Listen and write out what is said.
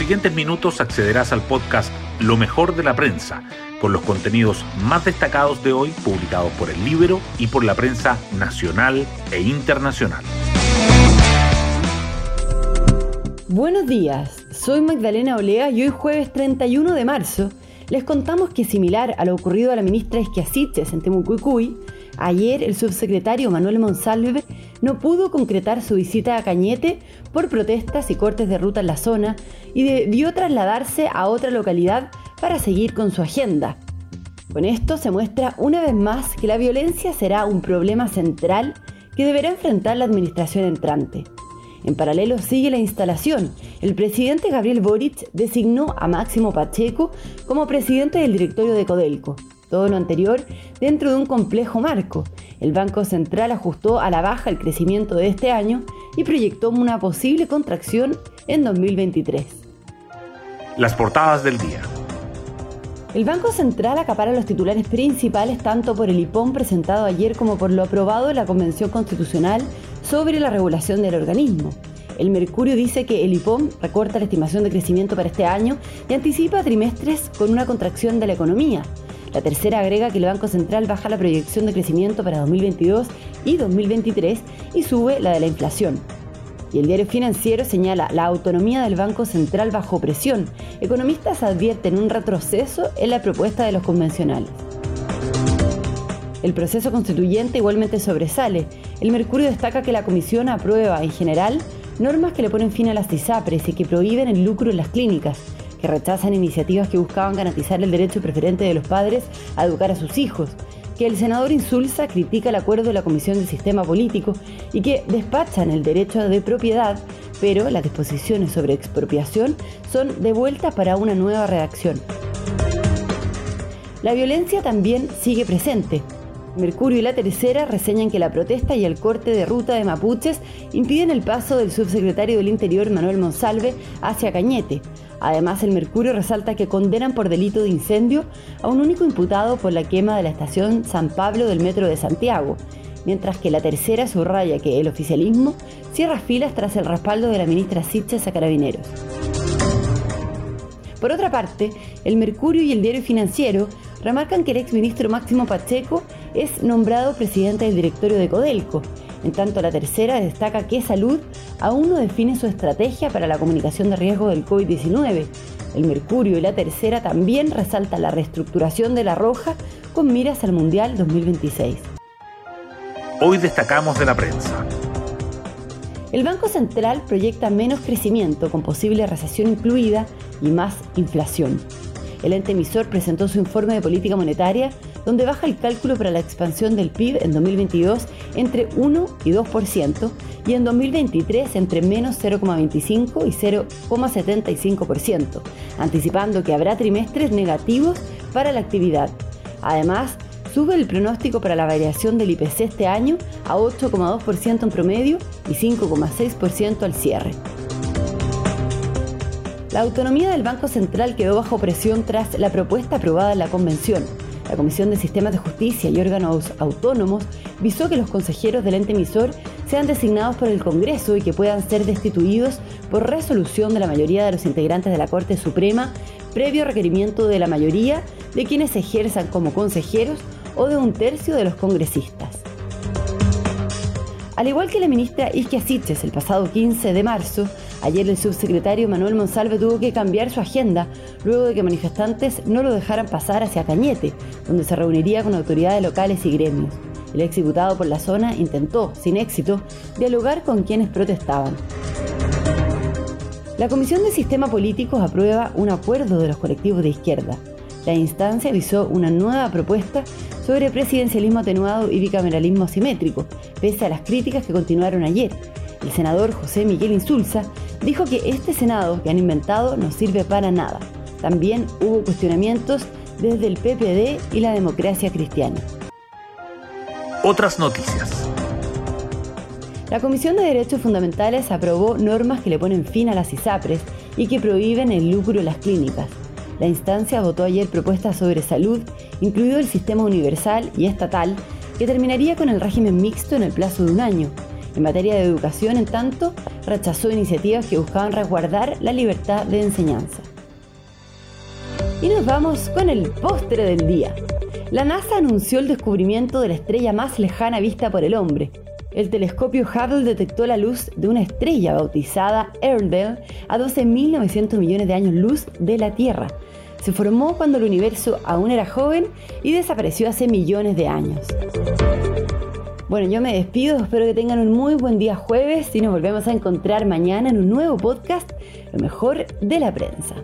siguientes minutos accederás al podcast Lo mejor de la prensa, con los contenidos más destacados de hoy publicados por el libro y por la prensa nacional e internacional. Buenos días, soy Magdalena Olea y hoy jueves 31 de marzo les contamos que similar a lo ocurrido a la ministra Esquiasiches en Temucuicuy, ayer el subsecretario Manuel Monsalve no pudo concretar su visita a Cañete por protestas y cortes de ruta en la zona y debió trasladarse a otra localidad para seguir con su agenda. Con esto se muestra una vez más que la violencia será un problema central que deberá enfrentar la administración entrante. En paralelo sigue la instalación. El presidente Gabriel Boric designó a Máximo Pacheco como presidente del directorio de Codelco. Todo lo anterior dentro de un complejo marco. El Banco Central ajustó a la baja el crecimiento de este año y proyectó una posible contracción en 2023. Las portadas del día. El Banco Central acapara los titulares principales tanto por el IPOM presentado ayer como por lo aprobado en la Convención Constitucional sobre la regulación del organismo. El Mercurio dice que el IPOM recorta la estimación de crecimiento para este año y anticipa trimestres con una contracción de la economía. La tercera agrega que el Banco Central baja la proyección de crecimiento para 2022 y 2023 y sube la de la inflación. Y el diario financiero señala la autonomía del Banco Central bajo presión. Economistas advierten un retroceso en la propuesta de los convencionales. El proceso constituyente igualmente sobresale. El Mercurio destaca que la Comisión aprueba en general normas que le ponen fin a las ISAPRES y que prohíben el lucro en las clínicas, que rechazan iniciativas que buscaban garantizar el derecho preferente de los padres a educar a sus hijos, que el senador Insulza critica el acuerdo de la Comisión del Sistema Político y que despachan el derecho de propiedad, pero las disposiciones sobre expropiación son devueltas para una nueva redacción. La violencia también sigue presente. Mercurio y la Tercera reseñan que la protesta y el corte de ruta de mapuches impiden el paso del subsecretario del Interior Manuel Monsalve hacia Cañete, Además, el Mercurio resalta que condenan por delito de incendio a un único imputado por la quema de la estación San Pablo del Metro de Santiago, mientras que la tercera subraya que el oficialismo cierra filas tras el respaldo de la ministra Sitches a Carabineros. Por otra parte, el Mercurio y el diario financiero remarcan que el exministro Máximo Pacheco es nombrado presidente del directorio de Codelco, en tanto, la tercera destaca que Salud aún no define su estrategia para la comunicación de riesgo del COVID-19. El Mercurio y la tercera también resalta la reestructuración de la Roja con miras al Mundial 2026. Hoy destacamos de la prensa. El Banco Central proyecta menos crecimiento con posible recesión incluida y más inflación. El ente emisor presentó su informe de política monetaria donde baja el cálculo para la expansión del PIB en 2022 entre 1 y 2% y en 2023 entre menos 0,25 y 0,75%, anticipando que habrá trimestres negativos para la actividad. Además, sube el pronóstico para la variación del IPC este año a 8,2% en promedio y 5,6% al cierre. La autonomía del Banco Central quedó bajo presión tras la propuesta aprobada en la Convención. La Comisión de Sistemas de Justicia y órganos autónomos visó que los consejeros del ente emisor sean designados por el Congreso y que puedan ser destituidos por resolución de la mayoría de los integrantes de la Corte Suprema, previo requerimiento de la mayoría de quienes ejerzan como consejeros o de un tercio de los congresistas. Al igual que la ministra Isquia Siches el pasado 15 de marzo, Ayer el subsecretario Manuel Monsalve tuvo que cambiar su agenda luego de que manifestantes no lo dejaran pasar hacia Cañete, donde se reuniría con autoridades locales y gremios. El exdiputado por la zona intentó, sin éxito, dialogar con quienes protestaban. La Comisión de Sistema Políticos aprueba un acuerdo de los colectivos de izquierda. La instancia avisó una nueva propuesta sobre presidencialismo atenuado y bicameralismo asimétrico, pese a las críticas que continuaron ayer. El senador José Miguel Insulza dijo que este Senado que han inventado no sirve para nada. También hubo cuestionamientos desde el PPD y la democracia cristiana. Otras noticias. La Comisión de Derechos Fundamentales aprobó normas que le ponen fin a las ISAPRES y que prohíben el lucro en las clínicas. La instancia votó ayer propuestas sobre salud, incluido el sistema universal y estatal, que terminaría con el régimen mixto en el plazo de un año. En materia de educación, en tanto, rechazó iniciativas que buscaban resguardar la libertad de enseñanza. Y nos vamos con el postre del día. La NASA anunció el descubrimiento de la estrella más lejana vista por el hombre. El telescopio Hubble detectó la luz de una estrella bautizada Airedale a 12.900 millones de años luz de la Tierra. Se formó cuando el universo aún era joven y desapareció hace millones de años. Bueno, yo me despido, espero que tengan un muy buen día jueves y nos volvemos a encontrar mañana en un nuevo podcast, lo mejor de la prensa.